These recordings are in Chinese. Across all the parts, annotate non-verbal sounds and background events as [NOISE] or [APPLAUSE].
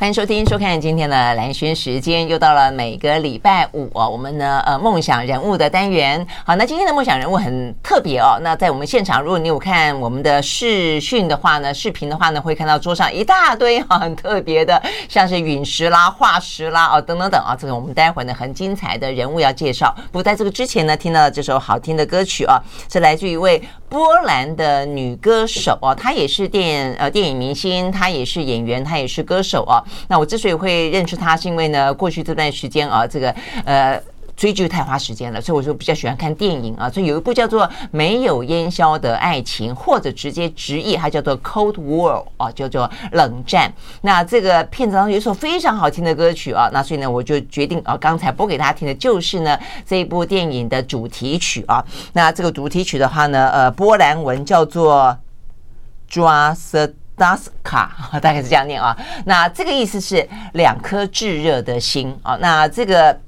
欢迎收听、收看今天的兰轩时间，又到了每个礼拜五哦，我们呢呃梦想人物的单元。好，那今天的梦想人物很特别哦。那在我们现场，如果你有看我们的视讯的话呢，视频的话呢，会看到桌上一大堆哈很特别的，像是陨石啦、化石啦哦等等等啊。这个我们待会呢很精彩的人物要介绍。不过在这个之前呢，听到了这首好听的歌曲啊，是来自一位波兰的女歌手哦，她也是电呃电影明星，她也是演员，她也是歌手哦。那我之所以会认识他，是因为呢，过去这段时间啊，这个呃追剧太花时间了，所以我就比较喜欢看电影啊。所以有一部叫做《没有烟消的爱情》，或者直接直译，它叫做《Cold War》啊，叫做冷战。那这个片子当中有一首非常好听的歌曲啊，那所以呢，我就决定啊，刚才播给大家听的就是呢这一部电影的主题曲啊。那这个主题曲的话呢，呃，波兰文叫做 Druga Daska，大概是这样念啊。那这个意思是两颗炙热的心啊。那这个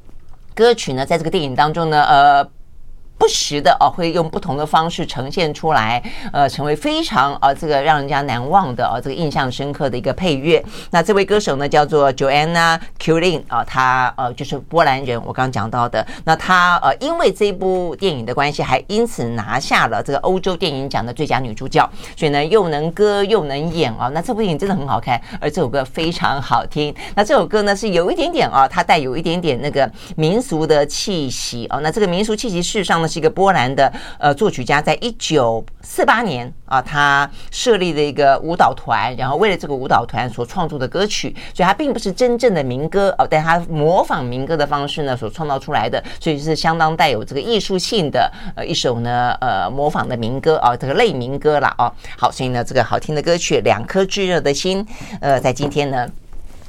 歌曲呢，在这个电影当中呢，呃。不时的哦，会用不同的方式呈现出来，呃，成为非常啊这个让人家难忘的啊这个印象深刻的一个配乐。那这位歌手呢，叫做 Joanna Kulin 啊，他呃就是波兰人，我刚刚讲到的。那他呃因为这部电影的关系，还因此拿下了这个欧洲电影奖的最佳女主角。所以呢，又能歌又能演啊。那这部电影真的很好看，而这首歌非常好听。那这首歌呢是有一点点啊，它带有一点点那个民俗的气息啊。那这个民俗气息事实上呢。是一个波兰的呃作曲家，在一九四八年啊，他设立了一个舞蹈团，然后为了这个舞蹈团所创作的歌曲，所以它并不是真正的民歌哦，但他模仿民歌的方式呢所创造出来的，所以是相当带有这个艺术性的呃一首呢呃模仿的民歌啊，这个类民歌了哦。好，所以呢这个好听的歌曲《两颗炙热的心》呃，在今天呢。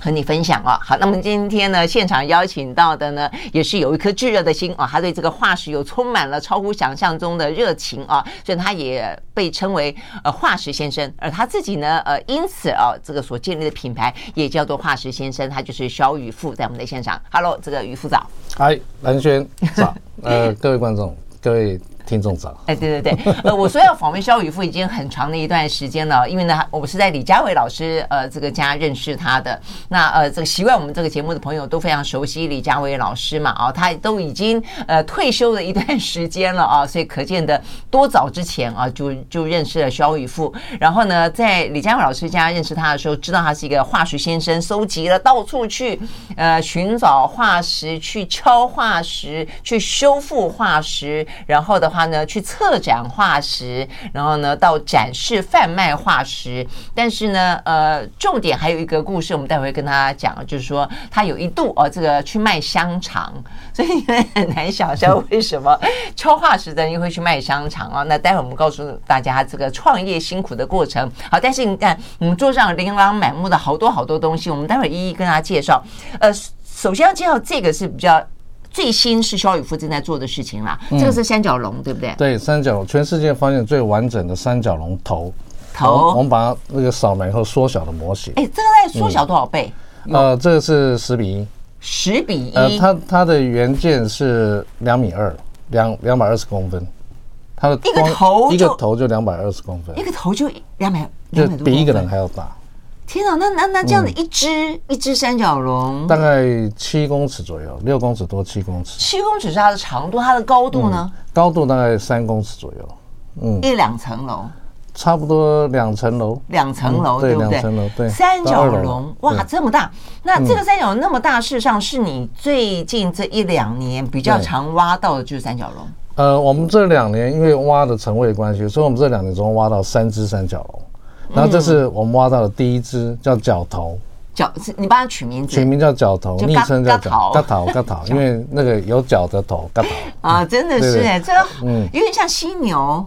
和你分享哦，好，那么今天呢，现场邀请到的呢，也是有一颗炙热的心啊，他对这个化石有充满了超乎想象中的热情啊，所以他也被称为呃化石先生，而他自己呢，呃，因此啊，这个所建立的品牌也叫做化石先生，他就是萧宇富，在我们的现场，Hello，这个宇富早，嗨，兰萱早，呃，各位观众，各位。听众早，哎，对对对，呃，我说要访问肖宇富已经很长的一段时间了，因为呢，我是在李佳伟老师呃这个家认识他的。那呃，这个习惯我们这个节目的朋友都非常熟悉李佳伟老师嘛，啊，他都已经呃退休了一段时间了啊，所以可见的多早之前啊就就认识了肖宇富。然后呢，在李佳伟老师家认识他的时候，知道他是一个化石先生，收集了到处去呃寻找化石，去敲化石，去修复化石，然后的。话呢，去策展化石，然后呢，到展示贩卖化石。但是呢，呃，重点还有一个故事，我们待会跟大家讲，就是说他有一度哦，这个去卖香肠，所以你们很难想象为什么敲化石的人会去卖香肠啊？那待会我们告诉大家这个创业辛苦的过程。好，但是你看我们桌上琳琅满目的好多好多东西，我们待会一一跟大家介绍。呃，首先要介绍这个是比较。最新是肖宇夫正在做的事情啦，这个是三角龙，对不对？对，三角龙，全世界发现最完整的三角龙头。头，我们把它那个扫描以后缩小的模型。哎，这个在缩小多少倍？呃，这个是十比一。十比一。呃，它它的原件是两米二，两两百二十公分。它的一个头一个头就两百二十公分，一个头就两百，就比一个人还要大。天啊，那那那这样的一只、嗯、一只三角龙，大概七公尺左右，六公尺多，七公尺。七公尺是它的长度，它的高度呢？嗯、高度大概三公尺左右，嗯，一两层楼，差不多两层楼，两层楼，对不对？两层楼，对。三角龙，哇，这么大！那这个三角龙那么大，事实上是你最近这一两年比较常挖到的，就是三角龙。呃，我们这两年因为挖的层位关系，所以我们这两年总共挖到三只三角龙。然后这是我们挖到的第一只，叫角头。角是你帮它取名字？取名叫角头，昵称叫角角头角头，[LAUGHS] 因为那个有角的头角头。啊，真的是哎，这嗯，有点像犀牛。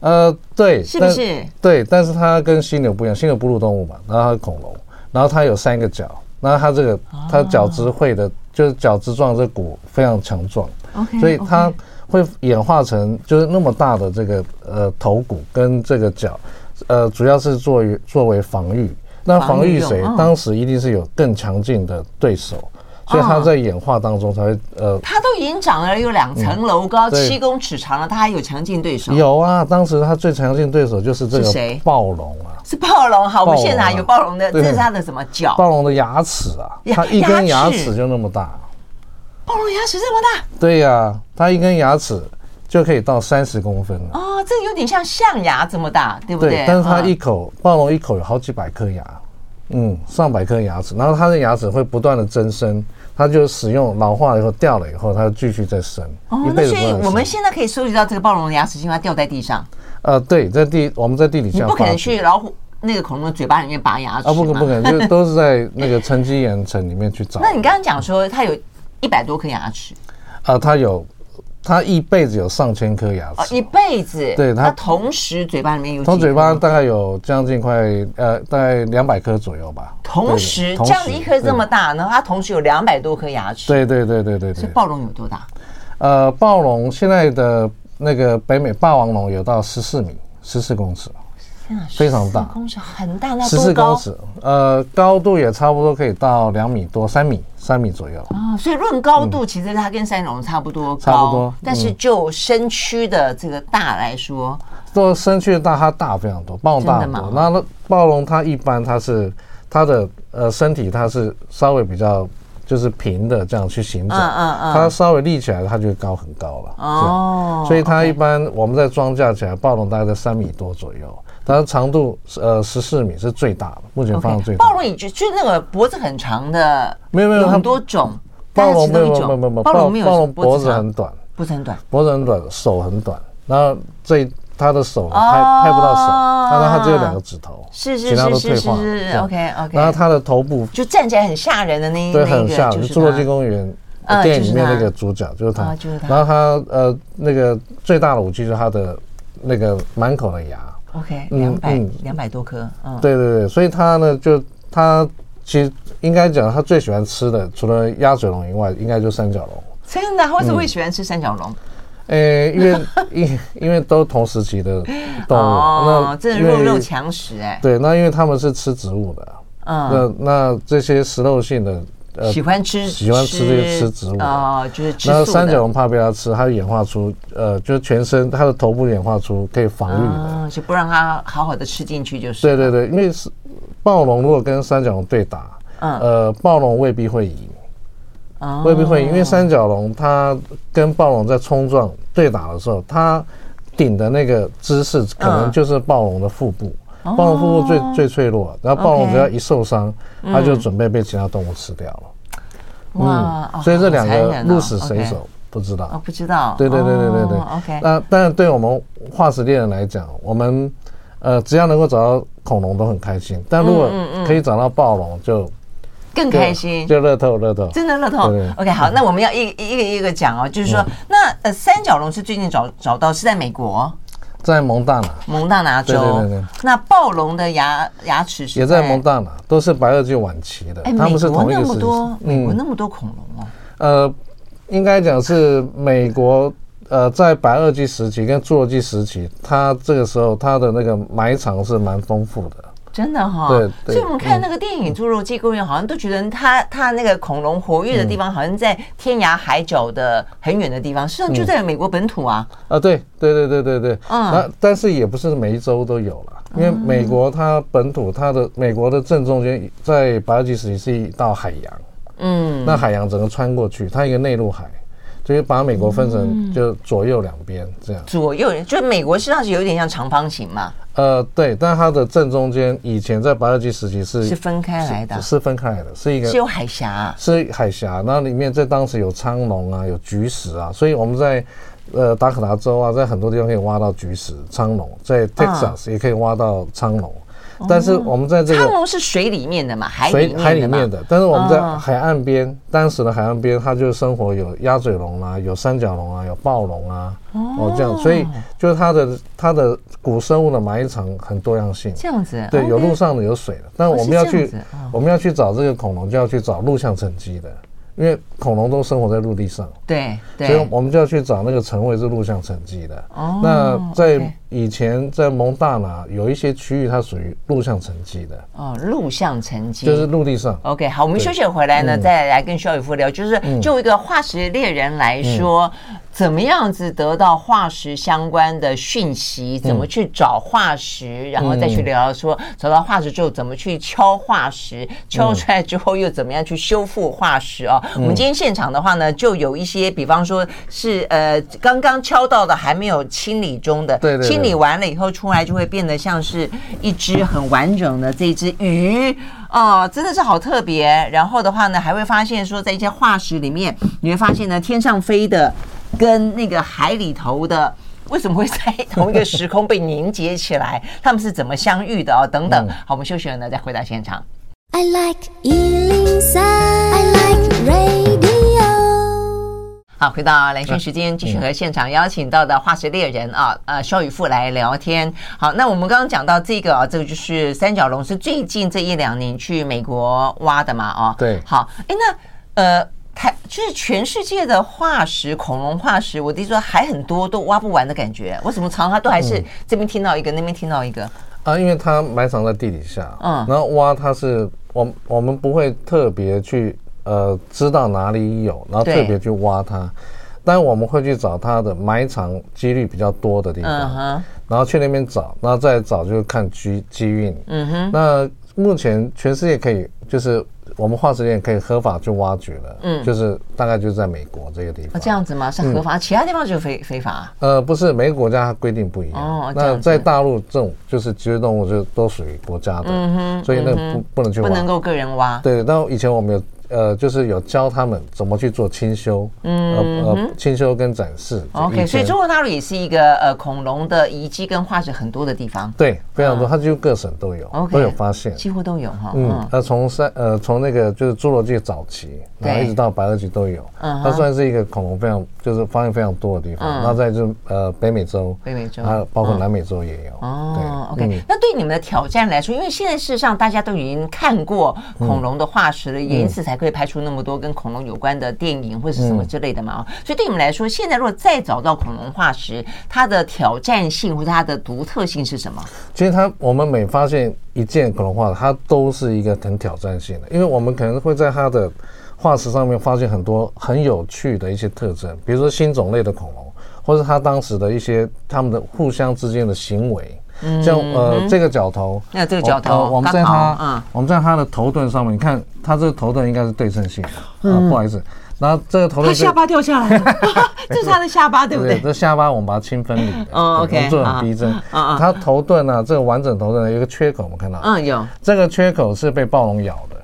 呃，对，是不是？对，但是它跟犀牛不一样，犀牛哺乳动物嘛，然后它是恐龙，然后它有三个角，然后它这个它角质会的，就是角质状这骨非常强壮，所以它会演化成就是那么大的这个呃头骨跟这个角。呃，主要是作为作为防御。那防御谁？当时一定是有更强劲的对手，所以他在演化当中才会呃，他都已经长了有两层楼高，七公尺长了，他还有强劲对手？有啊，当时他最强劲对手就是这个谁？暴龙啊，是暴龙。好，我们现场有暴龙的，这是它的什么脚？暴龙的牙齿啊，它一根牙齿就那么大。暴龙牙齿这么大？对呀，它一根牙齿。就可以到三十公分了哦，这有点像象牙这么大，对不对？对，但是它一口暴龙一口有好几百颗牙，嗯，上百颗牙齿，然后它的牙齿会不断的增生，它就使用老化以后掉了以后，它就继续再生。哦，那所以我们现在可以收集到这个暴龙的牙齿，因为它掉在地上。呃，对，在地我们在地底下，你不可能去老虎那个恐龙的嘴巴里面拔牙齿啊，不可能，不可能，就都是在那个沉积岩层里面去找。[LAUGHS] 那你刚刚讲说它有一百多颗牙齿，啊，它有。它一辈子有上千颗牙齿，哦，一辈子。对，它同时嘴巴里面有，从嘴巴大概有将近快呃，大概两百颗左右吧。同时，这样子一颗这么大，然后它同时有两百多颗牙齿。对对对对对对。是暴龙有多大？呃，暴龙现在的那个北美霸王龙有到十四米，十四公尺。非常大，公尺很大，那十四公尺，呃，高度也差不多可以到两米多，三米，三米左右。啊，所以论高度，其实它跟三角龙差不多高，差不多。但是就身躯的这个大来说，做身躯的大，它大非常多，暴龙大很多。那暴龙它一般它是它的呃身体它是稍微比较就是平的这样去行走，嗯嗯嗯，它稍微立起来它就高很高了。哦，所以它一般我们在装架起来，暴龙大概在三米多左右。它的长度呃十四米是最大的，目前发现最大。暴龙也就就那个脖子很长的，没有没有很多种。暴龙没有没有没有暴龙没有暴龙脖子很短，脖子很短，脖子很短，手很短。然后这它的手拍拍不到手，它它只有两个指头，是是是是是 OK OK。然后它的头部就站起来很吓人的那一对很吓人，侏罗纪公园电影里面那个主角就是它，然后它呃那个最大的武器就是它的那个满口的牙。OK，两百两百多颗，嗯，对对对，所以他呢，就他其实应该讲，他最喜欢吃的除了鸭嘴龙以外，应该就三角龙。真的？为什么会喜欢吃三角龙？诶，因为 [LAUGHS] 因因为都同时期的动物，那这弱肉强食哎。对，那因为他们是吃植物的，嗯，那那这些食肉性的。喜欢吃喜欢吃这个吃植物啊，就是吃。那三角龙怕被它吃，它演化出呃，就是全身它的头部演化出可以防御的，就不让它好好的吃进去就是。对对对，因为是暴龙如果跟三角龙对打，嗯，呃，暴龙未必会赢，未必会赢，因为三角龙它跟暴龙在冲撞对打的时候，它顶的那个姿势可能就是暴龙的腹部。暴龙腹部最最脆弱，然后暴龙只要一受伤，它就准备被其他动物吃掉了。哇！所以这两个鹿死谁手不知道。哦，不知道。对对对对对对。OK。那但是对我们化石猎人来讲，我们呃只要能够找到恐龙都很开心，但如果可以找到暴龙就更开心，就乐透乐透。真的乐透。OK，好，那我们要一一个一个讲哦，就是说，那呃三角龙是最近找找到是在美国。在蒙大拿，蒙大拿州。对对对。那暴龙的牙牙齿是？也在蒙大拿，都是白垩纪晚期的。哎，他们是同一个时期。美国那么多，美国那么多恐龙哦。呃，应该讲是美国，呃，在白垩纪时期跟侏罗纪时期，它这个时候它的那个埋藏是蛮丰富的。真的哈，对，所以我们看那个电影《侏罗纪公园》，好像都觉得它它那个恐龙活跃的地方，好像在天涯海角的很远的地方，实际上就在美国本土啊。啊，对对对对对对，嗯，那但是也不是每一州都有了，因为美国它本土它的美国的正中间，在白垩纪时是一道海洋，嗯，那海洋整个穿过去，它一个内陆海。所以把美国分成就左右两边这样，左右就美国实际上是有点像长方形嘛。呃，对，但它的正中间以前在白垩纪时期是是分开来的，是分开来的，是一个是有海峡，是海峡，那里面在当时有苍龙啊，有菊石啊，所以我们在呃达可达州啊，在很多地方可以挖到菊石、苍龙，在 Texas 也可以挖到苍龙。但是我们在这个沧龙是水里面的嘛，海水海里面的。但是我们在海岸边，当时的海岸边，它就生活有鸭嘴龙啊，有三角龙啊，有暴龙啊，哦这样，所以就是它的它的古生物的埋藏很多样性。这样子，对，有陆上的，有水的。但我们要去我们要去找这个恐龙，就要去找陆相沉积的，因为恐龙都生活在陆地上，对，对，所以我们就要去找那个成为是陆相沉积的。哦，那在以前在蒙大拿有一些区域，它属于陆相沉积的。哦，陆相沉积就是陆地上。OK，好，我们休息回来呢，再来跟肖宇夫聊，就是就一个化石猎人来说。怎么样子得到化石相关的讯息？怎么去找化石？然后再去聊聊说，找到化石之后怎么去敲化石？敲出来之后又怎么样去修复化石啊？我们今天现场的话呢，就有一些，比方说是呃刚刚敲到的还没有清理中的，对，清理完了以后出来就会变得像是一只很完整的这只鱼哦，真的是好特别。然后的话呢，还会发现说，在一些化石里面，你会发现呢，天上飞的。跟那个海里头的为什么会在同一个时空被凝结起来？他们是怎么相遇的哦？等等，好，我们休息了呢，再回到现场。I like 103, I like radio。好，回到兰萱时间，继续和现场邀请到的化石猎人啊，呃，肖宇富来聊天。好，那我们刚刚讲到这个啊，这个就是三角龙，是最近这一两年去美国挖的嘛？哦，对。好，哎，那呃。还就是全世界的化石，恐龙化石，我听说还很多，都挖不完的感觉。为什么常常都还是这边听到一个，那边听到一个？啊，因为它埋藏在地底下，嗯，然后挖它是，我我们不会特别去呃知道哪里有，然后特别去挖它，但我们会去找它的埋藏几率比较多的地方，然后去那边找，然后再找就是看机机运，嗯哼。那目前全世界可以就是。我们化石链可以合法去挖掘了，嗯，就是大概就是在美国这个地方。哦，这样子吗？是合法，其他地方就非非法？呃，不是，每个国家规定不一样。哦，那在大陆这种就是脊椎动物就都属于国家的，嗯哼，所以那不不能去挖，不能够个人挖。对，那以前我们有。呃，就是有教他们怎么去做清修，嗯，呃呃，清修跟展示。OK，所以中国大陆也是一个呃恐龙的遗迹跟化石很多的地方。对，非常多，它就各省都有，okay, 都有发现，几乎都有哈。嗯，它从三呃从那个就是侏罗纪早期，然后一直到白垩纪都有。嗯，它算是一个恐龙非常就是发现非常多的地方。嗯，然后在就呃北美洲，北美洲，还有包括南美洲也有。哦，OK，那对你们的挑战来说，因为现在事实上大家都已经看过恐龙的化石了，也因此才。可以拍出那么多跟恐龙有关的电影或者是什么之类的嘛？嗯、所以对你们来说，现在如果再找到恐龙化石，它的挑战性或者它的独特性是什么？其实它，我们每发现一件恐龙化石，它都是一个很挑战性的，因为我们可能会在它的化石上面发现很多很有趣的一些特征，比如说新种类的恐龙，或是它当时的一些它们的互相之间的行为。像呃这个角头，那这个角头，我们在它，我们在它的头盾上面，你看它这个头盾应该是对称性的，啊，不好意思，然后这个头盾，它下巴掉下来了，[LAUGHS] 这是它的下巴，对不对？这下巴我们把它清分离的，哦，OK，做很逼真，它头盾呢，这个完整头盾有一个缺口，我们看到，嗯，有，这个缺口是被暴龙咬的，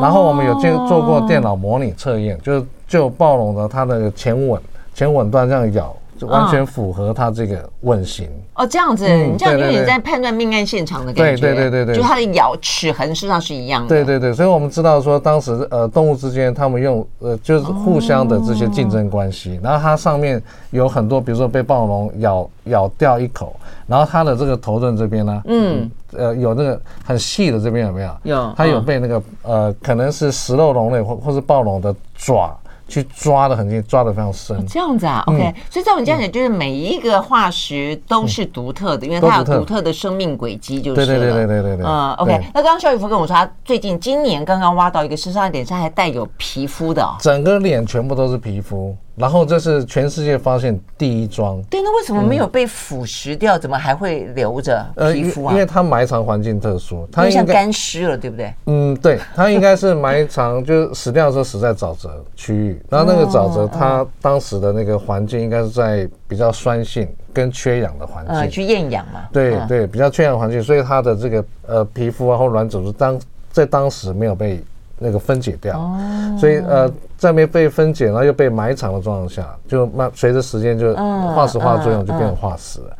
然后我们有见做过电脑模拟测验，就是就暴龙的它的前吻前吻段这样咬。完全符合他这个问型。哦，这样子，你这样有点在判断命案现场的感觉，对对对对对，就它的咬齿痕实际上是一样的，对对对，所以我们知道说当时呃动物之间他们用呃就是互相的这些竞争关系，然后它上面有很多，比如说被暴龙咬咬掉一口，然后它的这个头盾这边呢，嗯，呃有那个很细的这边有没有？有，它有被那个呃可能是食肉龙类或或是暴龙的爪。去抓的很紧，抓的非常深。这样子啊，OK。所以照你这样讲，就是每一个化石都是独特的，因为它有独特的生命轨迹，就是。对对对对对对对。嗯，OK。那刚刚肖宇福跟我说，他最近今年刚刚挖到一个，身上脸上还带有皮肤的。整个脸全部都是皮肤。然后这是全世界发现第一桩。对，那为什么没有被腐蚀掉？怎么还会留着皮肤啊？因为它埋藏环境特殊，它像干尸了，对不对？嗯，对，它应该是埋藏，[LAUGHS] 就是死掉的时候死在沼泽区域。然后那个沼泽，它当时的那个环境应该是在比较酸性跟缺氧的环境。去厌氧嘛。对对，比较缺氧环境，所以它的这个呃皮肤啊或软组织当在当时没有被。那个分解掉，所以呃，在没被分解，然后又被埋藏的状况下，就慢随着时间就化石化作用就变成化石了。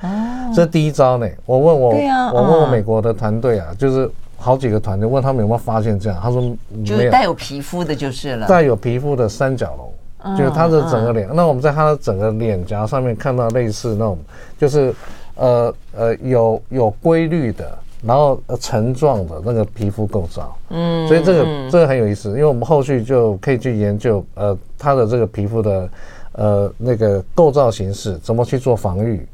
这是第一招呢。我问我，我问我美国的团队啊，就是好几个团队问他们有没有发现这样，他说没有。带有皮肤的就是了。带有皮肤的三角龙，就是它的整个脸。那我们在它的整个脸颊上面看到类似那种，就是呃呃有有规律的。然后层状的那个皮肤构造，嗯，所以这个这个很有意思，因为我们后续就可以去研究，呃，它的这个皮肤的，呃，那个构造形式怎么去做防御，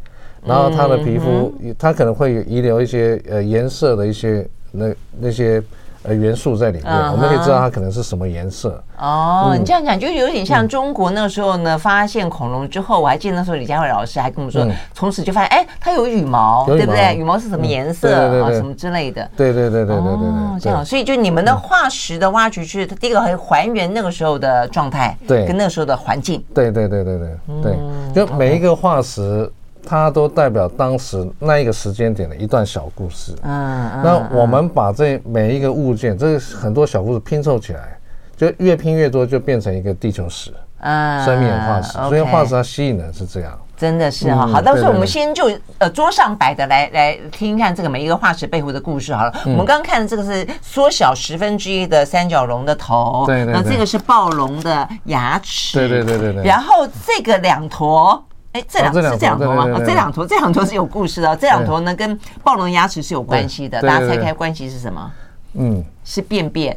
然后它的皮肤它可能会遗留一些呃颜色的一些那那些。呃，元素在里面，uh. 我们可以知道它可能是什么颜色。哦、oh, 嗯，你这样讲就有点像中国那个时候呢，嗯、发现恐龙之后，我还记得那时候李佳慧老师还跟我们说，从、嗯、此就发现，哎，它有羽毛，对不对？羽毛是什么颜色啊？什么之类的。对对对对对对这样，所以就你们的化石的挖掘是第一个还还原那个时候的状态，对，跟那个时候的环境。对对对对对对，嗯、就每一个化石。它都代表当时那一个时间点的一段小故事。嗯，那我们把这每一个物件，这很多小故事拼凑起来，就越拼越多，就变成一个地球史。嗯，生命化石。所以化石它吸引人是这样。真的是哈。好，到时候我们先就呃桌上摆的来来听一看这个每一个化石背后的故事好了。我们刚刚看的这个是缩小十分之一的三角龙的头。对对。那这个是暴龙的牙齿。对对对对对。然后这个两坨。哎，这两是这两坨吗？哦，这两坨，这两坨是有故事的。这两坨呢，跟暴龙牙齿是有关系的。大家猜猜关系是什么？嗯，是便便。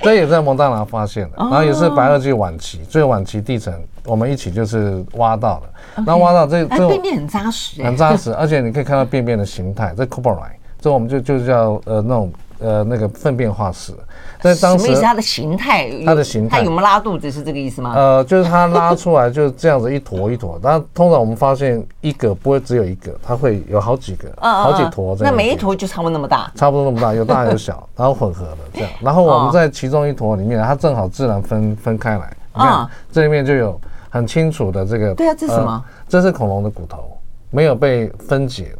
这也在蒙大拿发现的，然后也是白垩纪晚期最晚期地层，我们一起就是挖到的。然后挖到这这便便很扎实，很扎实，而且你可以看到便便的形态。这 coprolite，这我们就就叫呃那种。呃，那个粪便化石，在当时？它的形态，它的形态，它有没有拉肚子？是这个意思吗？呃，就是它拉出来就是这样子一坨一坨，但通常我们发现一个不会只有一个，它会有好几个，好几坨。那每一坨就差不多那么大？差不多那么大，有大有小，然后混合的这样。[LAUGHS] 然后我们在其中一坨里面，它正好自然分分开来。你看这里面就有很清楚的这个。对啊，这是什么？这是恐龙的骨头，没有被分解。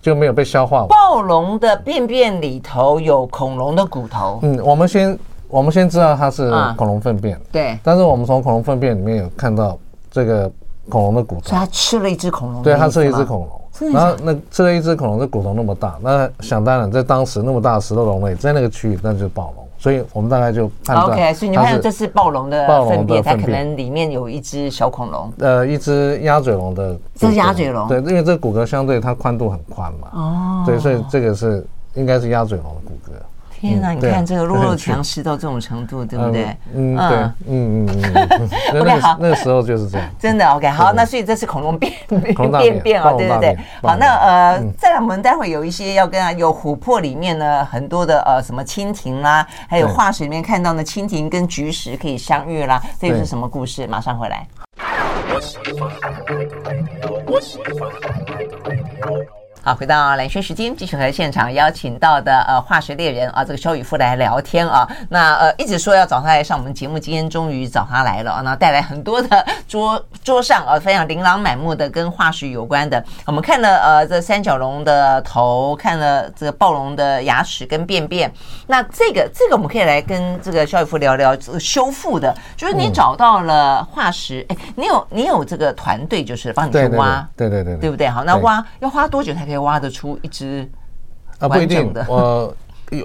就没有被消化。暴龙的便便里头有恐龙的骨头。嗯，我们先我们先知道它是恐龙粪便。对。但是我们从恐龙粪便里面有看到这个恐龙的骨头。所以它吃了一只恐龙。对，它吃了一只恐龙。然后那吃了一只恐龙，的骨头那么大，那想当然，在当时那么大的石头龙类，在那个区域，那就是暴龙。所以我们大概就判断，OK，所以你看这是暴龙的粪便，它可能里面有一只小恐龙，呃，一只鸭嘴龙的，这是鸭嘴龙，对，因为这个骨骼相对它宽度很宽嘛，哦，对，所以这个是应该是鸭嘴龙的骨骼。天哪！你看这个弱肉强食到这种程度，对不对？嗯，对，嗯嗯嗯。[LAUGHS] OK，好，那个时候就是这样。[LAUGHS] 真的 OK，好，那所以这是恐龙 [LAUGHS] 便便便啊，对对对。好，那呃，再来我们待会有一些要跟啊，有琥珀里面呢很多的呃什么蜻蜓啦，还有化石里面看到呢蜻蜓跟菊石可以相遇啦，这又是什么故事？马上回来。好，回到蓝轩时间，继续和现场邀请到的呃化石猎人啊，这个肖宇夫来聊天啊。那呃一直说要找他来上我们节目，今天终于找他来了啊。那带来很多的桌桌上啊，非常琳琅满目的跟化石有关的。我们看了呃这三角龙的头，看了这个暴龙的牙齿跟便便。那这个这个我们可以来跟这个肖宇夫聊聊这个修复的，就是你找到了化石，哎、嗯，你有你有这个团队，就是帮你去挖，对对对，对，对，对不对？好，那挖要花多久才可以？可以挖得出一只啊？不一定，我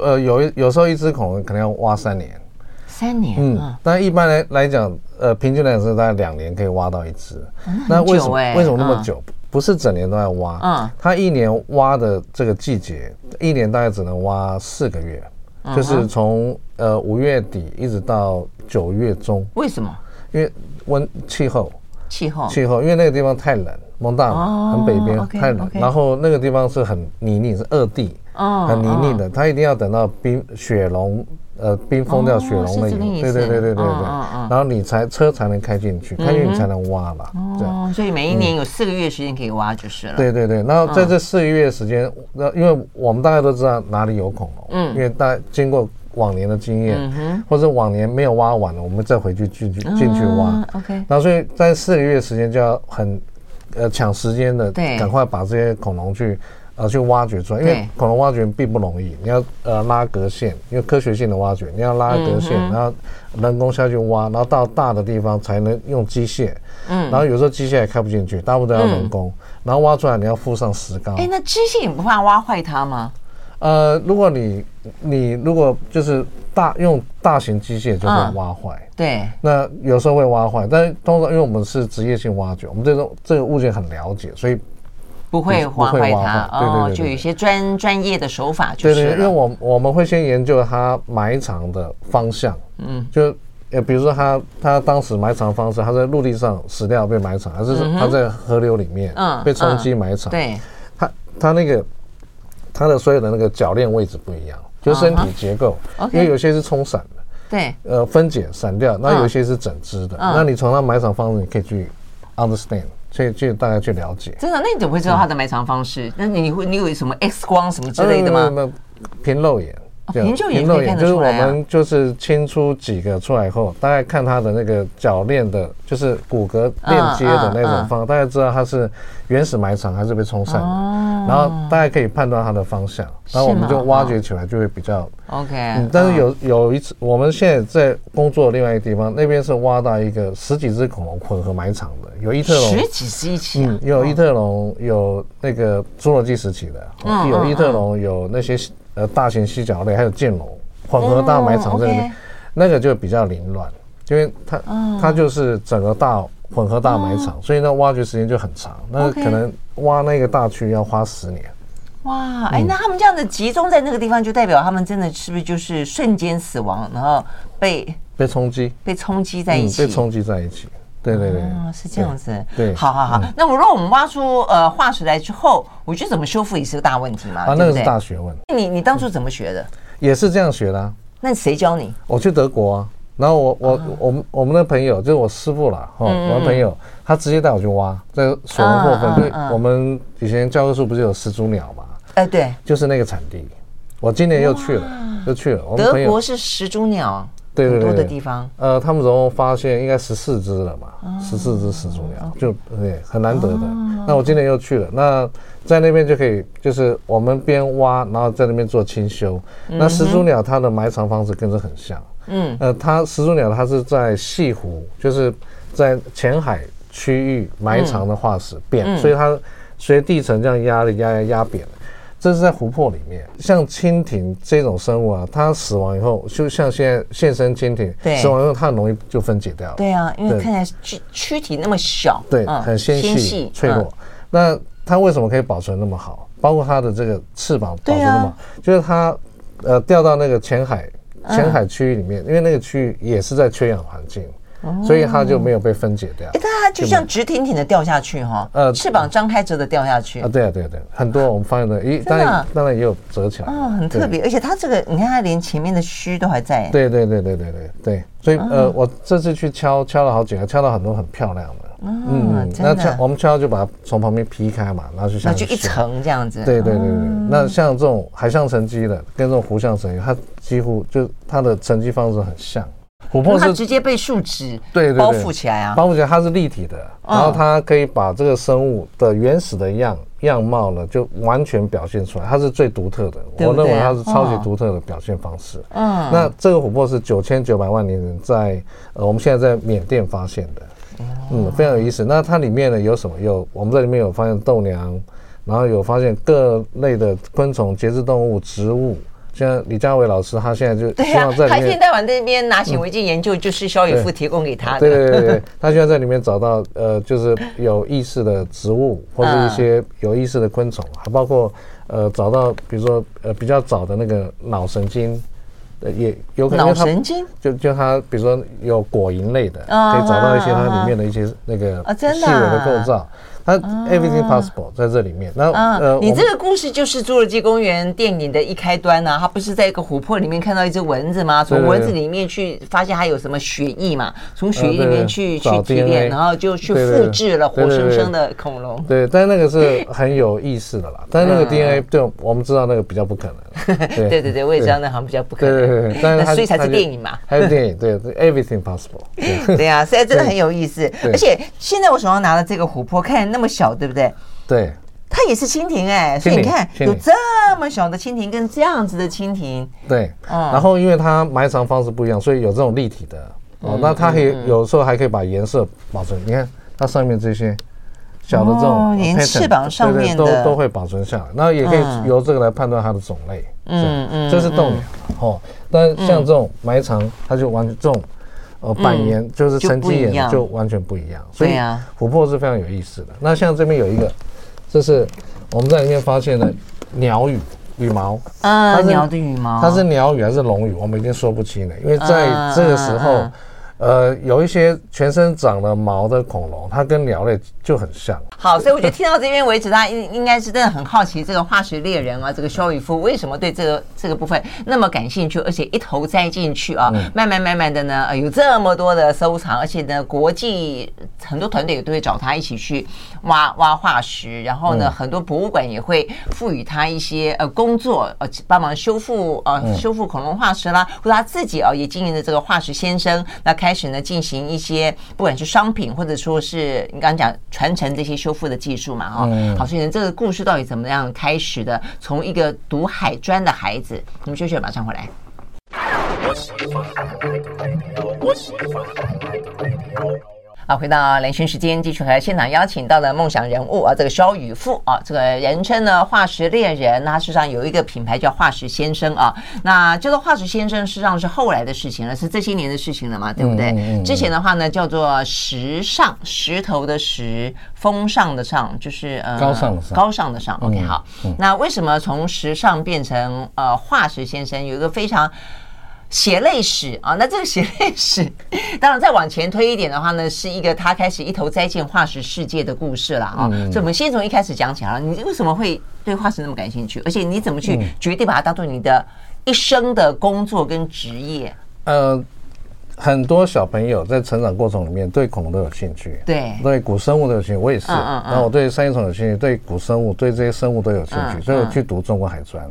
呃有有时候一只恐龙可能要挖三年，三年，嗯，但一般来来讲，呃，平均来讲是大概两年可以挖到一只。那为什么为什么那么久？不是整年都在挖，嗯，它一年挖的这个季节，一年大概只能挖四个月，就是从呃五月底一直到九月中。为什么？因为温气候，气候，气候，因为那个地方太冷。蒙大拿很北边，太冷，然后那个地方是很泥泞，是二地，很泥泞的。它一定要等到冰雪融，呃，冰封掉雪融了以后，对对对对对对，然后你才车才能开进去，开进去你才能挖嘛。这样，所以每一年有四个月时间可以挖就是了。对对对，然后在这四个月时间，那因为我们大家都知道哪里有恐龙，嗯，因为大经过往年的经验，或者往年没有挖完的，我们再回去进去进去挖。OK，那所以在四个月时间就要很。呃，抢时间的，赶快把这些恐龙去，呃，去挖掘出来，因为恐龙挖掘并不容易，你要呃拉隔线，因为科学性的挖掘，你要拉隔线，然后人工下去挖，然后到大的地方才能用机械，嗯，然后有时候机械也开不进去，大部分都要人工，然后挖出来你要附上石膏。哎，那机械你不怕挖坏它吗？呃，如果你你如果就是大用大型机械就会挖坏，对，那有时候会挖坏，但是通常因为我们是职业性挖掘，我们对这这个物件很了解，所以不会挖坏它哦，就有一些专专业的手法，就是对对，因为我我们会先研究它埋藏的方向，嗯，就呃比如说它它当时埋藏方式，它在陆地上死掉被埋藏，还是它在河流里面嗯被冲击埋藏？对，它它那个它的所有的那个铰链位置不一样，就身体结构，因为有些是冲散的，对，呃分解散掉，那有些是整只的，那你从它埋藏方式，你可以去 understand。去去大家去了解，真的？那你怎么会知道它的埋藏方式？那你会你有什么 X 光什么之类的吗？没有凭肉眼，凭肉眼就是我们就是清出几个出来以后，大概看它的那个铰链的，就是骨骼链接的那种方，大概知道它是原始埋藏还是被冲散的，然后大概可以判断它的方向，然后我们就挖掘起来就会比较。OK，嗯，但是有有一次，我们现在在工作的另外一个地方，那边是挖到一个十几只恐龙混合埋藏的，有伊特龙，十几只一起，嗯，有伊特龙，有那个侏罗纪时期的，有伊特龙，有那些呃大型犀角类，还有剑龙混合大埋藏在那边，那个就比较凌乱，因为它它就是整个大混合大埋藏，所以那挖掘时间就很长，那可能挖那个大区要花十年。哇，哎，那他们这样子集中在那个地方，就代表他们真的是不是就是瞬间死亡，然后被被冲击，被冲击在一起，被冲击在一起。对对对，是这样子。对，好好好。那我如果我们挖出呃化石来之后，我觉得怎么修复也是个大问题嘛。啊，那个是大学问。你你当初怎么学的？也是这样学的。那谁教你？我去德国啊，然后我我我们我们的朋友就是我师傅啦，哦，我的朋友他直接带我去挖，在索伦霍芬，对，我们以前教科书不是有始祖鸟嘛？哎，对，就是那个产地。我今年又去了，又去了。德国是始祖鸟，对对对，多的地方。呃，他们总共发现应该十四只了嘛，十四只始祖鸟，就对，很难得的。那我今年又去了，那在那边就可以，就是我们边挖，然后在那边做清修。那始祖鸟它的埋藏方式跟这很像，嗯，呃，它始祖鸟它是在西湖，就是在浅海区域埋藏的化石扁，所以它随地层这样压的压压压扁了。这是在湖泊里面，像蜻蜓这种生物啊，它死亡以后，就像现在现生蜻蜓，对，死亡以后它很容易就分解掉了。对啊，因为看起来躯躯体那么小，对，很纤细脆弱。那它为什么可以保存那么好？包括它的这个翅膀保存那么好，就是它呃掉到那个浅海浅海区域里面，因为那个区域也是在缺氧环境。所以它就没有被分解掉。哎，它就像直挺挺的掉下去哈，呃，翅膀张开着的掉下去。啊，对啊，对啊，对，很多我们发现的，咦，当然当然也有折起来。哦，很特别，而且它这个，你看它连前面的须都还在。对对对对对对对，所以呃，我这次去敲敲了好几个，敲到很多很漂亮的。嗯，那敲我们敲就把它从旁边劈开嘛，然后就像就一层这样子。对对对对，那像这种海象沉积的，跟这种湖相沉积，它几乎就它的沉积方式很像。琥珀是直接被树脂对包覆起来啊，包覆起来它是立体的，然后它可以把这个生物的原始的样样貌呢，就完全表现出来，它是最独特的。我认为它是超级独特的表现方式。嗯，那这个琥珀是九千九百万年前在呃我们现在在缅甸发现的，嗯，非常有意思。那它里面呢有什么？有我们在里面有发现豆娘，然后有发现各类的昆虫、节肢动物、植物。像李佳伟老师，他现在就希望在里面。他现在往这边拿显微镜研究，就是肖远富提供给他的。对对对对，他希望在里面找到呃，就是有意识的植物，或者一些有意识的昆虫，还包括呃找到比如说呃比较早的那个脑神经，也有可能。脑神经？就就他比如说有果蝇类的，可以找到一些它里面的一些那个细微的构造。它 everything possible 在这里面。那呃，你这个故事就是《侏罗纪公园》电影的一开端呐。它不是在一个琥珀里面看到一只蚊子吗？从蚊子里面去发现它有什么血液嘛？从血液里面去去提炼，然后就去复制了活生生的恐龙。对，但那个是很有意思的啦。但是那个 DNA，对，我们知道那个比较不可能。[LAUGHS] 对对对，我也知道那好像比较不可能。对对对，[LAUGHS] 但是所以才是电影嘛。还有电影，对，everything possible。[LAUGHS] 对啊，所以真的很有意思。而且现在我手上拿的这个琥珀，看那么小，对不对？对，它也是蜻蜓哎，所以你看有这么小的蜻蜓跟这样子的蜻蜓，对，然后因为它埋藏方式不一样，所以有这种立体的哦。那它可以有时候还可以把颜色保存。你看它上面这些小的这种，连翅膀上面都都会保存下来。那也可以由这个来判断它的种类。嗯嗯，这是豆鸟哦。但像这种埋藏，它就完全这种。呃，板岩就是沉积岩就完全不一样，所以琥珀是非常有意思的。那像这边有一个，这是我们在里面发现的鸟羽羽毛。呃，鸟的羽毛，它是鸟羽还是龙羽？我们已经说不清了，因为在这个时候。呃呃，有一些全身长了毛的恐龙，它跟鸟类就很像。好，所以我觉得听到这边为止，大家应应该是真的很好奇，这个化石猎人啊，这个肖宇夫为什么对这个这个部分那么感兴趣，而且一头栽进去啊，慢慢慢慢的呢，有这么多的收藏，而且呢，国际很多团队也都会找他一起去挖挖化石，然后呢，很多博物馆也会赋予他一些呃工作，呃，帮忙修复呃修复恐龙化石啦，或者他自己啊也经营的这个化石先生那开。开始呢，进行一些不管是商品，或者说是你刚刚讲传承这些修复的技术嘛，哈、嗯，好，所以呢，这个故事到底怎么样开始的？从一个读海专的孩子，你们休息，马上回来。好，回到连线时间，继续和现场邀请到的梦想人物啊，这个肖宇富啊，这个人称呢化石猎人，那事实上有一个品牌叫化石先生啊。那叫做化石先生，实际上是后来的事情了，是这些年的事情了嘛，对不对？嗯嗯嗯、之前的话呢，叫做时尚，石头的石，风尚的尚，就是呃高尚的上，高尚的尚。OK，好。那为什么从时尚变成呃化石先生？有一个非常。血泪史啊，那这个血泪史，[LAUGHS] 当然再往前推一点的话呢，是一个他开始一头栽进化石世界的故事了啊。嗯、所以，我们先从一开始讲起来了。你为什么会对化石那么感兴趣？而且，你怎么去决定把它当做你的一生的工作跟职业？呃，很多小朋友在成长过程里面对恐龙都有兴趣，对，对古生物都有兴趣。我也是，嗯嗯，然后我对三叶虫有兴趣，对古生物，对这些生物都有兴趣，所以我去读中国海专。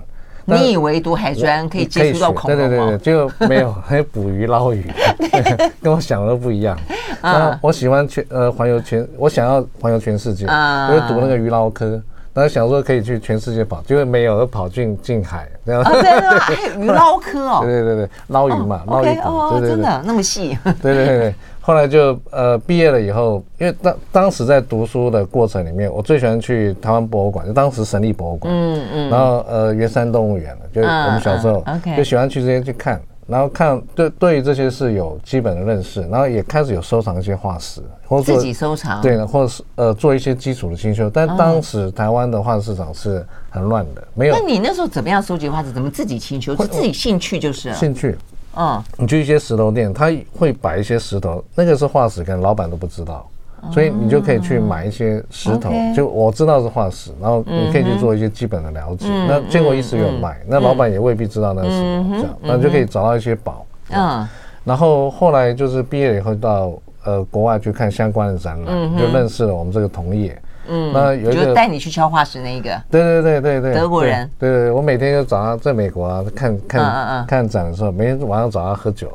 你以为读海专可以接触到恐龙吗？对对对，就没有，[LAUGHS] 还有捕鱼捞鱼 [LAUGHS] [LAUGHS] 跟我想的都不一样。啊，我喜欢全呃环游全，我想要环游全世界，我就读那个鱼捞科，然后想说可以去全世界跑，结果没有，就跑进近海。对对对，鱼 [LAUGHS] 捞科哦。对对对对，捞鱼嘛，捞鱼哦，真的那么细。[LAUGHS] 对对对。后来就呃毕业了以后，因为当当时在读书的过程里面，我最喜欢去台湾博物馆，就当时省立博物馆，嗯嗯，然后呃圆山动物园，就我们小时候就喜欢去这些去看，然后看对对于这些是有基本的认识，然后也开始有收藏一些化石，或者自己收藏，对，或者是呃做一些基础的清修，但当时台湾的化石市场是很乱的，没有。那你那时候怎么样收集化石？怎么自己清修？是自己兴趣就是兴趣。嗯，你去一些石头店，他会摆一些石头，那个是化石，可能老板都不知道，所以你就可以去买一些石头，就我知道是化石，然后你可以去做一些基本的了解。那见过一次有买，那老板也未必知道那是什么，这样，那就可以找到一些宝。嗯，然后后来就是毕业以后到呃国外去看相关的展览，就认识了我们这个同业。嗯，那有一个带你去敲化石那一个，对对对对对，德国人，对对，我每天就早上在美国啊看看看展的时候，每天晚上找他喝酒，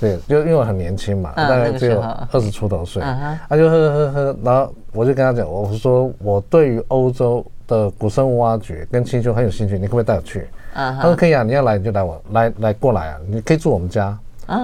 对，就因为我很年轻嘛，大概只有二十出头岁，他就喝喝喝，然后我就跟他讲，我说我对于欧洲的古生物挖掘跟清修很有兴趣，你可不可以带我去？他说可以啊，你要来你就来我来来过来啊，你可以住我们家。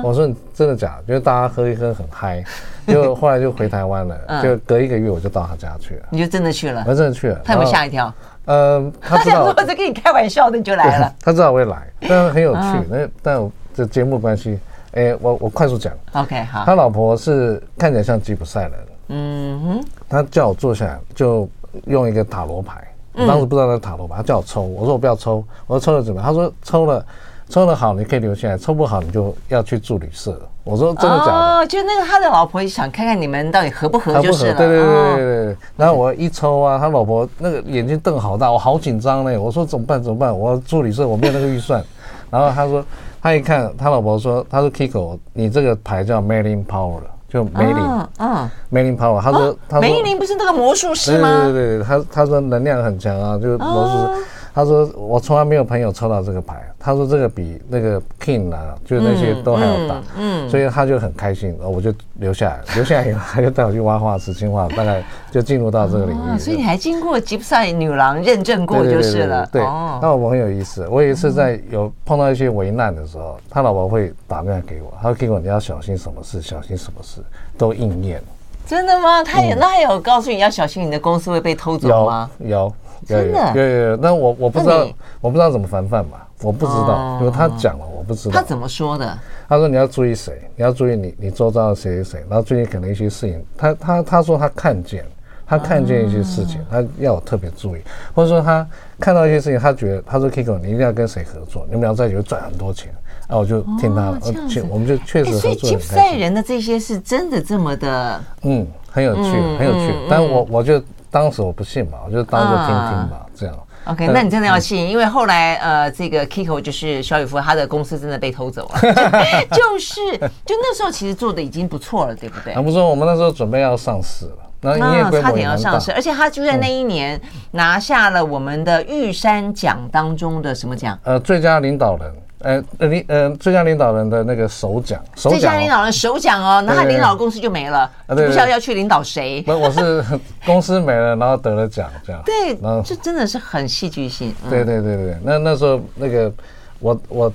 我说你真的假的？就是大家喝一喝很嗨。[LAUGHS] 就后来就回台湾了，就隔一个月我就到他家去了。你就真的去了？我真的去了。他有没有吓一跳？呃，他知道我是跟你开玩笑那，你就来了。[LAUGHS] 他知道我会来，但是很有趣。那但这节目关系，哎，我我快速讲。OK，好。他老婆是看起来像吉普赛人。嗯哼。他叫我坐下来，就用一个塔罗牌。我当时不知道那是塔罗牌，他叫我抽。我说我不要抽。我说抽了怎么？他说抽了。抽了好，你可以留下来；抽不好，你就要去住旅社。我说真的假的？哦，就那个他的老婆想看看你们到底合不合，就是了。对对对对对。然后我一抽啊，他老婆那个眼睛瞪好大，我好紧张嘞。我说怎么办？怎么办？我要住旅社，我没有那个预算。然后他说，他一看，他老婆说，他说 Kiko，你这个牌叫 Merlin Power，就梅林，嗯，Merlin Power。他说，他说梅林不是那个魔术师吗？对对对，他他说能量很强啊，就是魔术师。他说：“我从来没有朋友抽到这个牌。他说这个比那个 King 啊，就是那些都还要大。嗯，所以他就很开心。我就留下来，[LAUGHS] 留下来以后，他就带我去挖化石、清化，大概 [LAUGHS] 就进入到这个领域。所以你还经过吉普赛女郎认证过就是了。对，那我很有意思。我有一次在有碰到一些危难的时候，他老婆会打电话给我，他说：‘Kiko，你要小心什么事？小心什么事？’都应验。真的吗？他也那还有告诉你要小心你的公司会被偷走吗？有。”真的，对对对，那我我不知道，我不知道怎么防范嘛，我不知道，因为他讲了，我不知道。他怎么说的？他说你要注意谁，你要注意你你周遭的谁谁谁，然后最近可能一些事情，他他他说他看见，他看见一些事情，他要我特别注意，或者说他看到一些事情，他觉得他说 Kiko，你一定要跟谁合作，你们俩在一起会赚很多钱。啊，我就听他的，我们就确实合作很开心。所以吉普赛人的这些是真的这么的，嗯，很有趣，很有趣。但我我就当时我不信嘛，我就当做听听吧，这样。OK，那你真的要信，因为后来呃，这个 Kiko 就是小宇夫，他的公司真的被偷走了，[LAUGHS] 就是就那时候其实做的已经不错了，对不对？啊，不错，我们那时候准备要上市了，那营业规模差点要上市，而且他就在那一年拿下了我们的玉山奖当中的什么奖？呃，最佳领导人。呃呃领呃最佳领导人的那个首奖，最佳领导人首奖哦，那他领导公司就没了，不知道要去领导谁。不，我是 [LAUGHS] 公司没了，然后得了奖这样。对，然后这真的是很戏剧性。对对对对，那那时候那个我我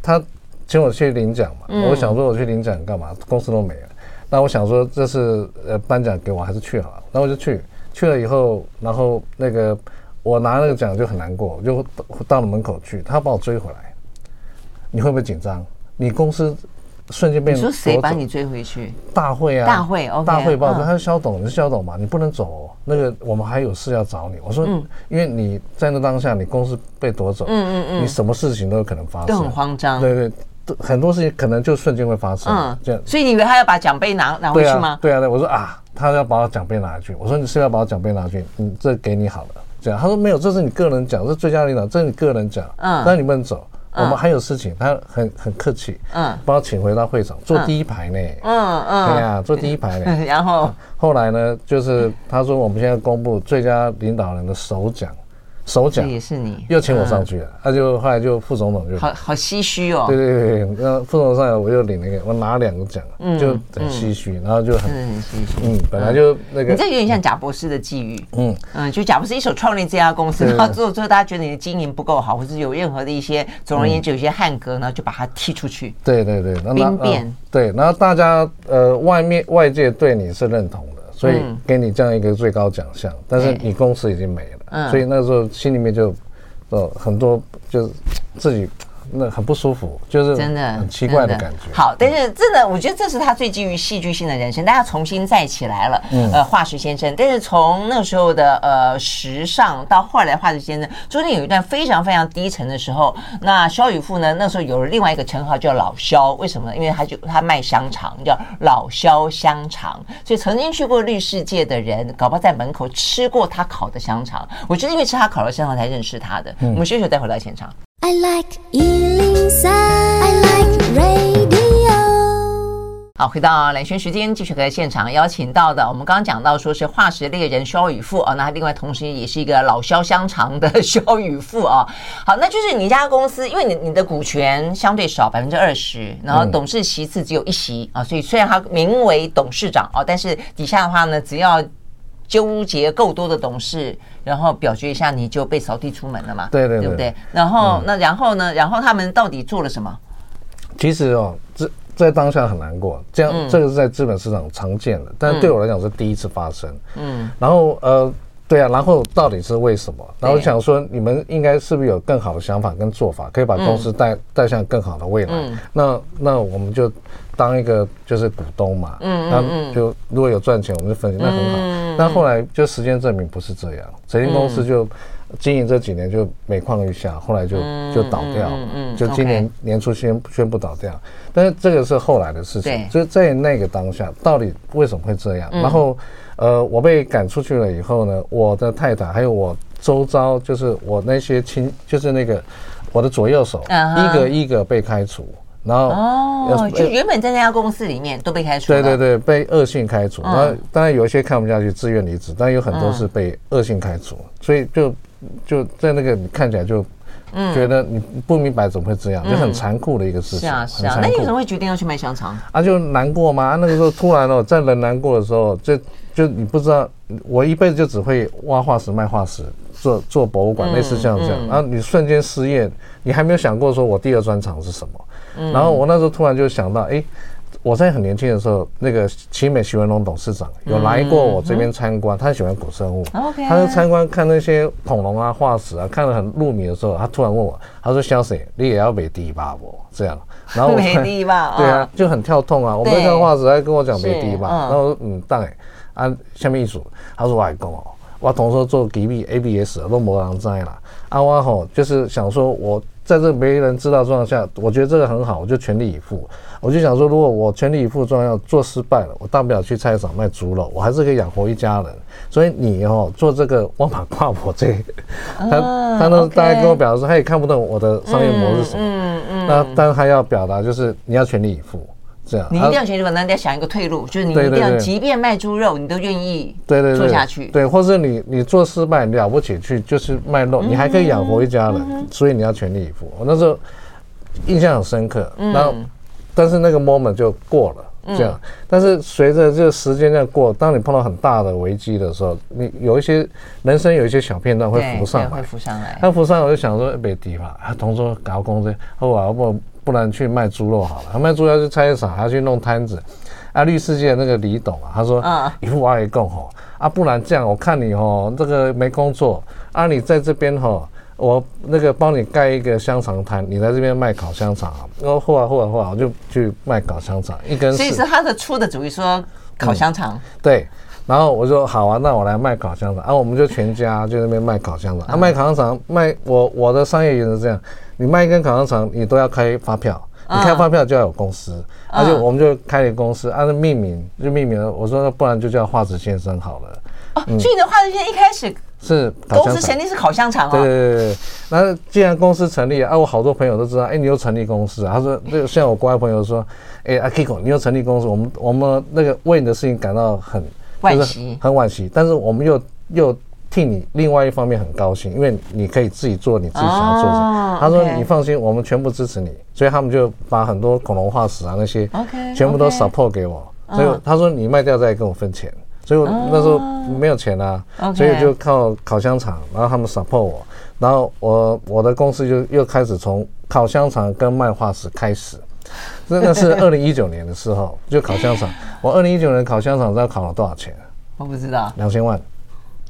他请我去领奖嘛，我想说我去领奖干嘛？公司都没了，那我想说这是呃颁奖给我，还是去好了？那我就去，去了以后，然后那个我拿那个奖就很难过，就到了门口去，他把我追回来。你会不会紧张？你公司瞬间被你说谁把你追回去？大会啊，大会大会报说他说肖董，你是肖董嘛？你不能走哦，那个我们还有事要找你。我说，因为你在那当下，你公司被夺走，嗯嗯嗯，你什么事情都有可能发生，都很慌张。对对，很多事情可能就瞬间会发生。嗯，这样。所以你以为他要把奖杯拿拿回去吗？对啊，对，我说啊，他要把我奖杯拿去。我说你是要把我奖杯拿去？嗯，这给你好了。这样，他说没有，这是你个人奖，这是最佳领导，这是你个人奖。嗯，那你不能走。我们还有事情，他很很客气，嗯，把我请回到会场，坐第一排呢，嗯嗯，对呀，坐第一排呢。[LAUGHS] 然后后来呢，就是他说我们现在公布最佳领导人的首奖。首奖也是你，又请我上去了，他就后来就副总统就好好唏嘘哦。对对对，那副总统上来我又领了一个，我拿两个奖，就很唏嘘，然后就很很唏嘘。嗯，本来就那个，你这有点像贾博士的际遇。嗯嗯，就贾博士一手创立这家公司，然后之后之后大家觉得你的经营不够好，或者有任何的一些，总而言之有些汉格呢，就把他踢出去。对对对，兵变。对，然后大家呃外面外界对你是认同的，所以给你这样一个最高奖项，但是你公司已经没了。所以那时候心里面就，呃，很多就是自己那很不舒服，就是真的很奇怪的感觉。好，但是真的，我觉得这是他最基于戏剧性的人生，大家重新再起来了。嗯，呃，化石先生，但是从那时候的呃时尚到后来的化石先生，中间有一段非常非常低沉的时候，那萧宇富呢，那时候有了另外一个称号叫老萧，为什么呢？因为他就他卖香肠，叫老萧香肠，所以曾经去过绿世界的人，搞不好在门口吃过他烤的香肠。我觉得因为吃他烤的香肠才认识他的。嗯、我们休息再回到现场。I like 103, I like radio。好，回到蓝轩时间，继续和现场邀请到的，我们刚刚讲到说是化石猎人肖宇富啊，那另外同时也是一个老肖香肠的肖宇富啊。好，那就是你家公司，因为你你的股权相对少，百分之二十，然后董事席次只有一席啊，所以虽然他名为董事长啊，但是底下的话呢，只要。纠结够多的董事，然后表决一下，你就被扫地出门了嘛？对对对，对不对？然后、嗯、那然后呢？然后他们到底做了什么？其实哦，这在当下很难过，这样、嗯、这个是在资本市场常见的，但是对我来讲是第一次发生。嗯，然后呃。对啊，然后到底是为什么？然后想说，你们应该是不是有更好的想法跟做法，可以把公司带带向更好的未来？那那我们就当一个就是股东嘛。嗯，那就如果有赚钱，我们就分析，那很好。但后来就时间证明不是这样，整间公司就经营这几年就每况愈下，后来就就倒掉。嗯，就今年年初宣宣布倒掉。但是这个是后来的事情，就在那个当下，到底为什么会这样？然后。呃，我被赶出去了以后呢，我的太太还有我周遭，就是我那些亲，就是那个我的左右手，一个一个被开除，然后哦，就原本在那家公司里面都被开除，对对对，被恶性开除。然后当然有一些看不下去，自愿离职，但有很多是被恶性开除，所以就就在那个看起来就觉得你不明白怎么会这样，就很残酷的一个事情。是啊是啊，那你为什么会决定要去卖香肠？啊，就难过嘛。那个时候突然哦，在人难过的时候，就。就你不知道，我一辈子就只会挖化石、卖化石、做做博物馆，类似像这样。然后你瞬间失业，你还没有想过说我第二专长是什么。然后我那时候突然就想到，哎，我在很年轻的时候，那个奇美徐文龙董事长有来过我这边参观，他喜欢古生物，他就参观看那些恐龙啊、化石啊，看得很入迷的时候，他突然问我，他说：“小沈，你也要美第一吧？不这样。”然后我美第一吧，[LAUGHS] 对啊，就很跳痛啊。我没看化石，还跟我讲美第一吧。然后嗯，当然。啊，下面一组，他说我还讲哦，我同事做 G B A B S 都没人知啦。啊，我吼就是想说，我在这没人知道状况下，我觉得这个很好，我就全力以赴。我就想说，如果我全力以赴状况做失败了，我大不了去菜市场卖猪肉，我还是可以养活一家人。所以你哦做这个万马跨我这个，他他呢大概跟我表示说，他也看不懂我的商业模式是什么。嗯嗯。那但是他要表达就是你要全力以赴。这样，你一定要全力以赴，那你得想一个退路，就是你一定要，即便卖猪肉，你都愿意对对做下去。对，或者你你做失败了不起去，就是卖肉，你还可以养活一家人，所以你要全力以赴。我那时候印象很深刻，然后但是那个 moment 就过了，这样。但是随着这个时间在过，当你碰到很大的危机的时候，你有一些人生有一些小片段会浮上来，会浮上来。他浮上来，我就想说，别提吧，他同桌搞工资，后来我。不然去卖猪肉好了，他卖猪肉去菜市场，还要去弄摊子。啊，律师界那个李董啊，他说：“啊，以后我还供吼啊，不然这样，我看你哦这个没工作啊，你在这边吼，我那个帮你盖一个香肠摊，你在这边卖烤香肠啊。然后后来后来后来，我就去卖烤香肠，一根。所以是他的出的主意说烤香肠。对，然后我说好啊，那我来卖烤香肠啊，我们就全家就那边卖烤香肠 [LAUGHS] 啊，卖烤香肠卖我我的商业原则是这样。你卖一根烤香肠，你都要开发票。你开发票就要有公司，而且我们就开了公司，按照命名就命名了。我说那不然就叫华子先生好了。哦，所以你的华子先生一开始是公司成立是烤香肠啊。对对对对。那既然公司成立啊，我好多朋友都知道，哎，你又成立公司啊。他说，那像我国外朋友说，哎，阿 Kiko，你又成立公司，我们我们那个为你的事情感到很惋惜，很惋惜，但是我们又又。替你另外一方面很高兴，因为你可以自己做你自己想要做的。Oh. 他说：“你放心，我们全部支持你。”所以他们就把很多恐龙化石啊那些全部都 support 给我。所以他说：“你卖掉再跟我分钱。”所以我那时候没有钱啊，oh. 所以就靠烤香肠，然后他们 support 我，然后我我的公司就又开始从烤香肠跟卖化石开始。那那是 [LAUGHS] 二零一九年的时候，就烤香肠。我二零一九年烤香肠知道烤了多少钱？我不知道，两千万。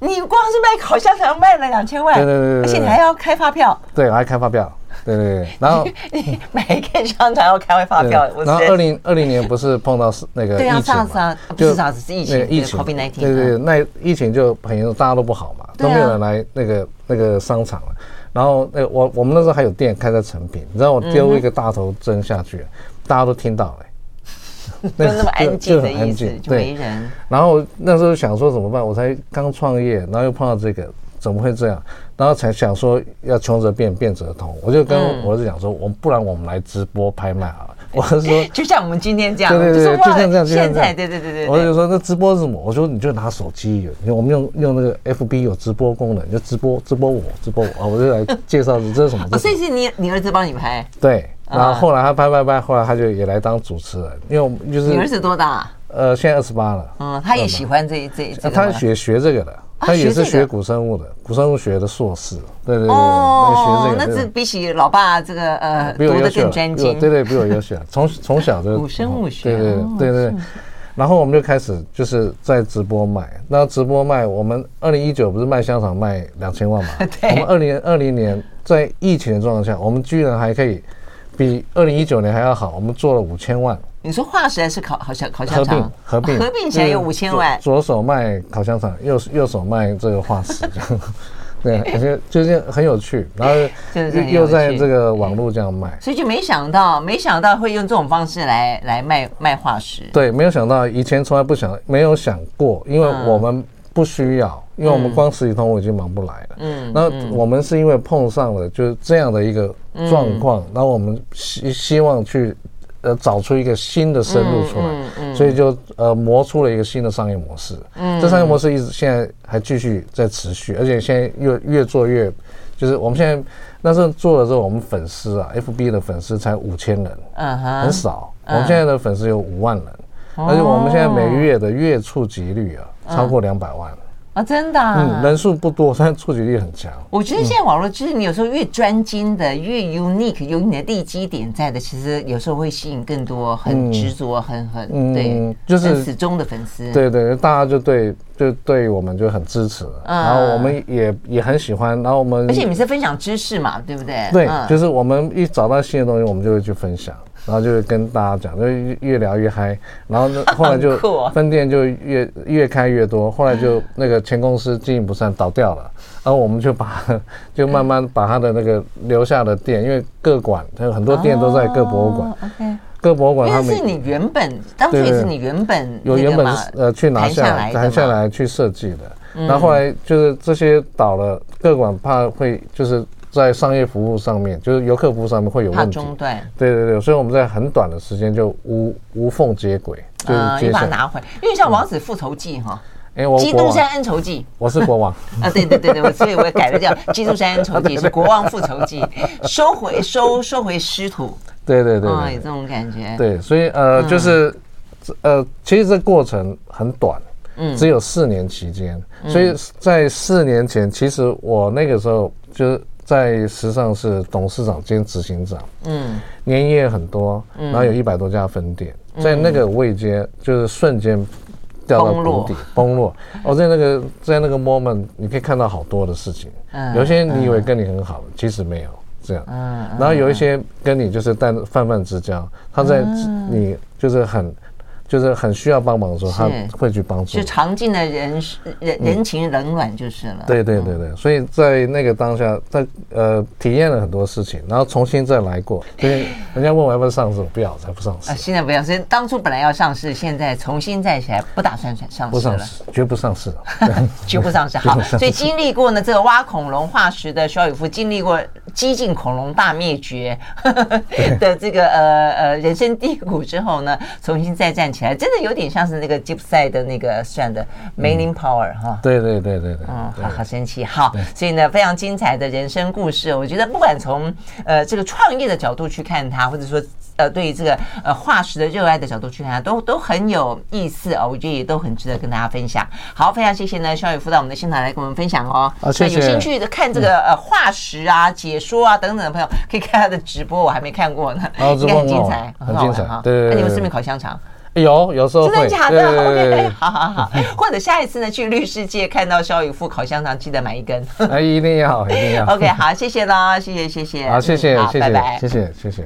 你光是卖烤香肠卖了两千万，对对对，而且你还要开发票，对，还开发票，对对对。然后 [LAUGHS] 你买一个商场要开会发票。然后二零二零年不是碰到是那个疫情嘛？就啥子疫情？疫情。对对对，那疫情就很严重，大家都不好嘛，都没有人来那个那个商场了。然后那我我们那时候还有店开在成品，你知道我丢一个大头针下去，大家都听到了。[LAUGHS] 没有那么安静的意思，就没人。然后那时候想说怎么办？我才刚创业，然后又碰到这个，怎么会这样？然后才想说要穷则变，变则通。我就跟我儿子讲说，我们不然我们来直播拍卖好了。[LAUGHS] 我是说，就像我们今天这样，对对对，就像这样，现在对对对对。我就说那直播是什么？我说你就拿手机，我们用用那个 FB 有直播功能，就直播直播我直播我啊，我就来介绍这是什么。所以是你你儿子帮你拍？对。然后后来他拍拍拍，后来他就也来当主持人，因为我们就是。你儿子多大？呃，现在二十八了。嗯，他也喜欢这这这。他学学这个的，他也是学古生物的，古生物学的硕士。对对对，学这个。那这比起老爸这个呃读的更专精。对对，比我优秀。从从小就 [LAUGHS] 古生物学。对对对对。然后我们就开始就是在直播卖，那直播卖，我们二零一九不是卖香肠卖两千万嘛？[LAUGHS] 对。我们二零二零年在疫情的状况下，我们居然还可以。比二零一九年还要好，我们做了五千万。你说化石还是烤烤香烤香肠？合并合并合并起来有五千万。左手卖烤香肠，右右手卖这个化石，这样 [LAUGHS] 对，而且就是很有趣。然后又在这个网络这样卖，所以就没想到，没想到会用这种方式来来卖卖化石。对，没有想到，以前从来不想，没有想过，因为我们不需要。因为我们光实体通我已经忙不来了，嗯，那我们是因为碰上了就是这样的一个状况，然后我们希希望去呃找出一个新的生路出来，所以就呃磨出了一个新的商业模式，嗯，这商业模式一直现在还继续在持续，而且现在越越做越，就是我们现在那时候做了之后，我们粉丝啊，FB 的粉丝才五千人，嗯哼，很少，我们现在的粉丝有五万人，而且我们现在每个月的月触及率啊超过两百万。啊，真的，嗯，人数不多，但触及力很强。我觉得现在网络就是你有时候越专精的、越 unique，有你的地基点在的，其实有时候会吸引更多很执着、很很对，就是始终的粉丝。对对，大家就对就对我们就很支持，然后我们也也很喜欢，然后我们而且你们是分享知识嘛，对不对？对，就是我们一找到新的东西，我们就会去分享。然后就跟大家讲，就越聊越嗨，然后呢，后来就 [LAUGHS] 分店就越越开越多，后来就那个前公司经营不善倒掉了，然后我们就把 [LAUGHS] 就慢慢把他的那个留下的店，因为各馆他有很多店都在各博物馆各博物馆他们是你原本当初也是你原本有原本呃去拿下来谈下来去设计的，然后后来就是这些倒了，各馆怕会就是。在商业服务上面，就是游客服务上面会有问题。中断。对对对，所以我们在很短的时间就无无缝接轨，就是接、呃、把它拿回。因为像《王子复仇记》哈，哎，《基督山恩仇记》，我是国王 [LAUGHS] 啊，对对对对，所以我也改了叫《基督山恩仇记》，[LAUGHS] 是国王复仇记，收回收收回师徒。对对对，哦，有这种感觉。对，所以呃，就是呃，其实这过程很短，嗯，只有四年期间，所以在四年前，其实我那个时候就是。在时尚是董事长兼执行长，嗯，年业很多，然后有一百多家分店，在那个位阶就是瞬间掉到谷底崩落。哦，在那个在那个 moment，你可以看到好多的事情，嗯有些你以为跟你很好，其实没有这样，嗯然后有一些跟你就是但泛泛之交，他在你就是很。就是很需要帮忙的时候，他会去帮助。就尝尽了人人人情冷暖就是了。对对对对，所以在那个当下，在呃体验了很多事情，然后重新再来过。[LAUGHS] 所以人家问我要不要上市，我不要，才不上市。啊，现在不要，所以当初本来要上市，现在重新再起来，不打算上上市了。不上市，绝不上市。[LAUGHS] 绝不上市。[LAUGHS] 好，所以经历过呢这个挖恐龙化石的肖宇夫，经历过激进恐龙大灭绝的这个呃呃人生低谷之后呢，重新再站。起来真的有点像是那个吉普赛的那个算的 main power 哈，对对对对对，嗯，好好神奇，好，所以呢非常精彩的人生故事，我觉得不管从呃这个创业的角度去看它，或者说呃对于这个呃化石的热爱的角度去看它，都都很有意思哦，我觉得也都很值得跟大家分享。好，非常谢谢呢肖宇副到我们的现场来跟我们分享哦。啊，谢谢。有兴趣的看这个呃化石啊解说啊等等的朋友，可以看他的直播，我还没看过呢，应该很精彩，很精彩哈。对，那你们是不是烤香肠？有有时候真的假的？OK，好好好，[LAUGHS] 或者下一次呢，去绿世界看到肖宇富烤香肠，记得买一根。哎，一定要，一定要。[LAUGHS] OK，好，谢谢啦，谢谢谢谢。好，谢谢谢谢，谢谢谢谢。